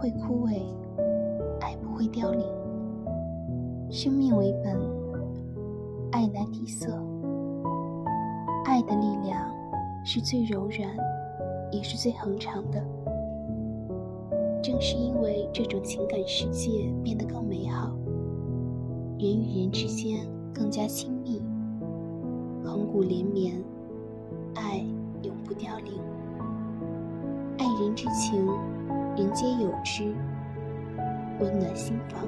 会枯萎，爱不会凋零。生命为本，爱乃底色。爱的力量是最柔软，也是最恒长的。正是因为这种情感世界变得更美好，人与人之间更加亲密，恒古连绵，爱永不凋零。爱人之情，人皆有之，温暖心房。